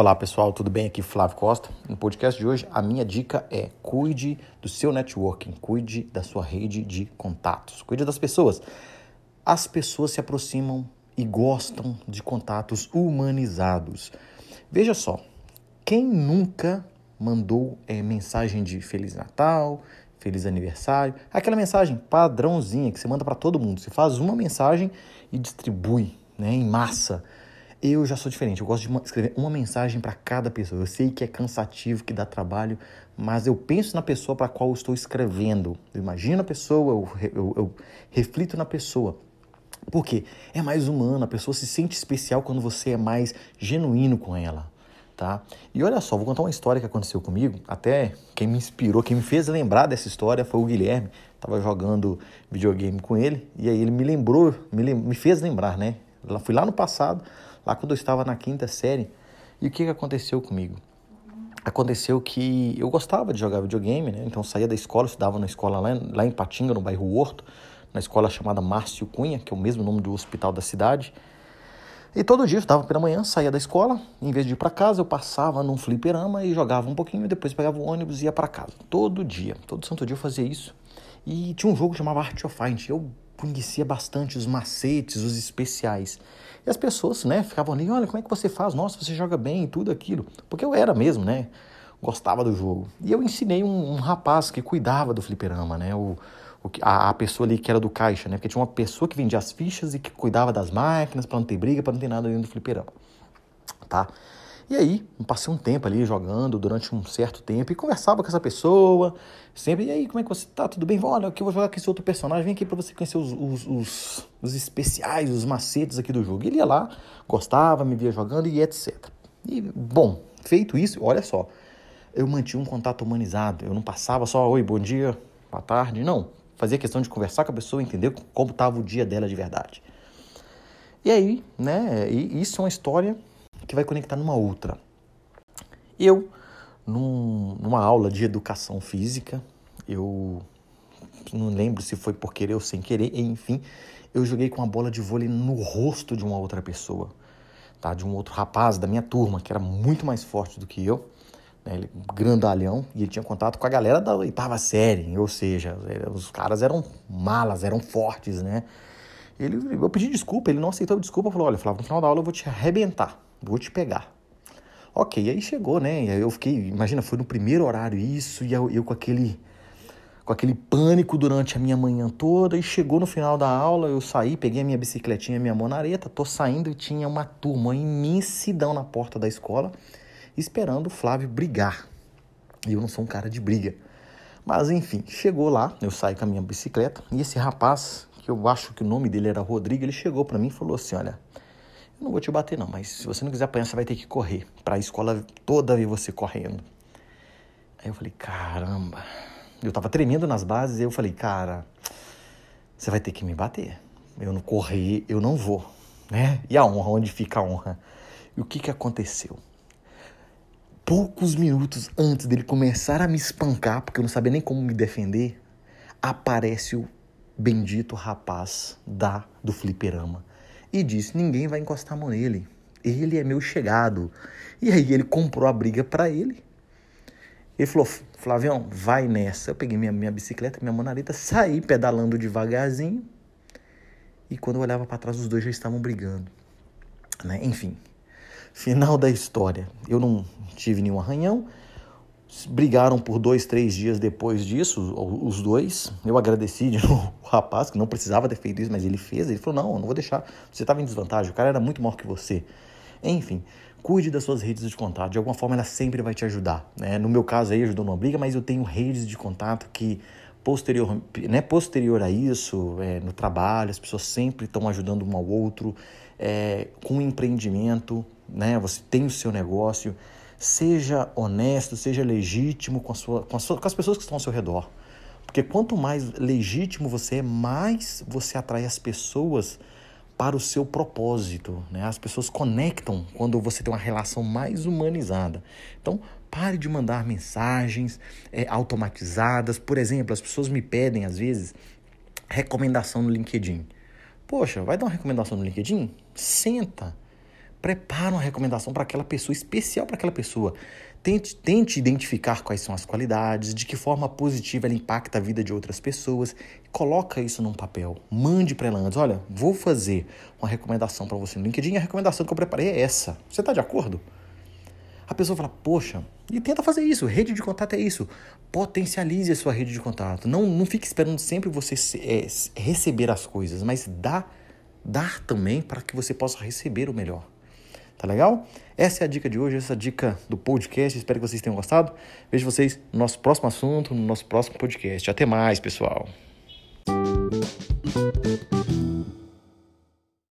Olá pessoal, tudo bem? Aqui Flávio Costa. No podcast de hoje, a minha dica é cuide do seu networking, cuide da sua rede de contatos, cuide das pessoas. As pessoas se aproximam e gostam de contatos humanizados. Veja só, quem nunca mandou é, mensagem de Feliz Natal, Feliz Aniversário, aquela mensagem padrãozinha que você manda para todo mundo. Você faz uma mensagem e distribui né, em massa. Eu já sou diferente, eu gosto de escrever uma mensagem para cada pessoa. Eu sei que é cansativo, que dá trabalho, mas eu penso na pessoa para qual eu estou escrevendo. Eu imagino a pessoa, eu, eu, eu reflito na pessoa. Porque é mais humano, a pessoa se sente especial quando você é mais genuíno com ela. Tá? E olha só, vou contar uma história que aconteceu comigo. Até quem me inspirou, quem me fez lembrar dessa história foi o Guilherme. Tava jogando videogame com ele e aí ele me lembrou, me, me fez lembrar, né? Fui lá no passado, lá quando eu estava na quinta série. E o que, que aconteceu comigo? Aconteceu que eu gostava de jogar videogame, né? Então saía da escola, estudava na escola lá, lá em Patinga, no bairro Horto, na escola chamada Márcio Cunha, que é o mesmo nome do hospital da cidade. E todo dia eu estava pela manhã, saía da escola, em vez de ir para casa, eu passava num fliperama e jogava um pouquinho, depois pegava o ônibus e ia para casa. Todo dia, todo santo dia eu fazia isso. E tinha um jogo que chamava Art of Fight. Eu conhecia bastante os macetes, os especiais. E as pessoas, né, ficavam ali, olha, como é que você faz? Nossa, você joga bem e tudo aquilo. Porque eu era mesmo, né? Gostava do jogo. E eu ensinei um, um rapaz que cuidava do fliperama, né? O, a, a, pessoa ali que era do caixa, né? Porque tinha uma pessoa que vendia as fichas e que cuidava das máquinas para não ter briga, para não ter nada dentro do fliperama. Tá? E aí, passei um tempo ali jogando durante um certo tempo e conversava com essa pessoa, sempre, e aí, como é que você tá? Tudo bem? Olha, aqui eu vou jogar com esse outro personagem, vem aqui para você conhecer os, os, os, os, especiais, os macetes aqui do jogo. E ele ia lá, gostava, me via jogando e etc. E, bom, feito isso, olha só, eu mantinha um contato humanizado, eu não passava só, oi, bom dia, boa tarde, não. Fazia questão de conversar com a pessoa, entender como estava o dia dela de verdade. E aí, né, e isso é uma história que vai conectar numa outra. Eu, num, numa aula de educação física, eu não lembro se foi por querer ou sem querer, enfim, eu joguei com a bola de vôlei no rosto de uma outra pessoa, tá? De um outro rapaz da minha turma, que era muito mais forte do que eu, né? Ele, grandalhão, e ele tinha contato com a galera da oitava série, ou seja, os caras eram malas, eram fortes, né? Ele, eu pedi desculpa, ele não aceitou desculpa, falou, olha, Flávio, no final da aula eu vou te arrebentar vou te pegar. Ok, aí chegou, né? Eu fiquei, imagina, foi no primeiro horário isso, e eu, eu com aquele com aquele pânico durante a minha manhã toda, e chegou no final da aula, eu saí, peguei a minha bicicletinha, minha monareta, tô saindo e tinha uma turma, uma imensidão na porta da escola, esperando o Flávio brigar. E eu não sou um cara de briga. Mas enfim, chegou lá, eu saí com a minha bicicleta, e esse rapaz, que eu acho que o nome dele era Rodrigo, ele chegou para mim e falou assim: Olha, eu não vou te bater, não, mas se você não quiser apanhar, você vai ter que correr. Para a escola toda ver você correndo. Aí eu falei, caramba. Eu tava tremendo nas bases e eu falei, cara, você vai ter que me bater. Eu não correr, eu não vou. Né? E a honra, onde fica a honra? E o que, que aconteceu? Poucos minutos antes dele começar a me espancar, porque eu não sabia nem como me defender, aparece o bendito rapaz da do fliperama e disse: Ninguém vai encostar a mão nele. Ele é meu chegado. E aí ele comprou a briga para ele. Ele falou: Flavião, vai nessa. Eu peguei minha, minha bicicleta, minha monareta, saí pedalando devagarzinho. E quando eu olhava para trás, os dois já estavam brigando. Né? Enfim, final da história. Eu não tive nenhum arranhão brigaram por dois, três dias depois disso, os dois. Eu agradeci de novo o rapaz, que não precisava ter feito isso, mas ele fez. Ele falou: Não, não vou deixar. Você estava em desvantagem, o cara era muito maior que você. Enfim, cuide das suas redes de contato. De alguma forma, ela sempre vai te ajudar. Né? No meu caso, aí ajudou numa briga, mas eu tenho redes de contato que. Posterior, né, posterior a isso, é, no trabalho, as pessoas sempre estão ajudando um ao outro, é, com empreendimento, né, você tem o seu negócio, Seja honesto, seja legítimo com, sua, com, sua, com as pessoas que estão ao seu redor. Porque quanto mais legítimo você é, mais você atrai as pessoas para o seu propósito. Né? As pessoas conectam quando você tem uma relação mais humanizada. Então, pare de mandar mensagens é, automatizadas. Por exemplo, as pessoas me pedem, às vezes, recomendação no LinkedIn. Poxa, vai dar uma recomendação no LinkedIn? Senta. Prepara uma recomendação para aquela pessoa, especial para aquela pessoa. Tente, tente identificar quais são as qualidades, de que forma positiva ela impacta a vida de outras pessoas. Coloca isso num papel. Mande para ela antes. Olha, vou fazer uma recomendação para você no LinkedIn. A recomendação que eu preparei é essa. Você está de acordo? A pessoa fala, poxa, e tenta fazer isso. Rede de contato é isso. Potencialize a sua rede de contato. Não, não fique esperando sempre você é, receber as coisas, mas dá, dar também para que você possa receber o melhor. Tá legal? Essa é a dica de hoje, essa é dica do podcast. Espero que vocês tenham gostado. Vejo vocês no nosso próximo assunto, no nosso próximo podcast. Até mais, pessoal.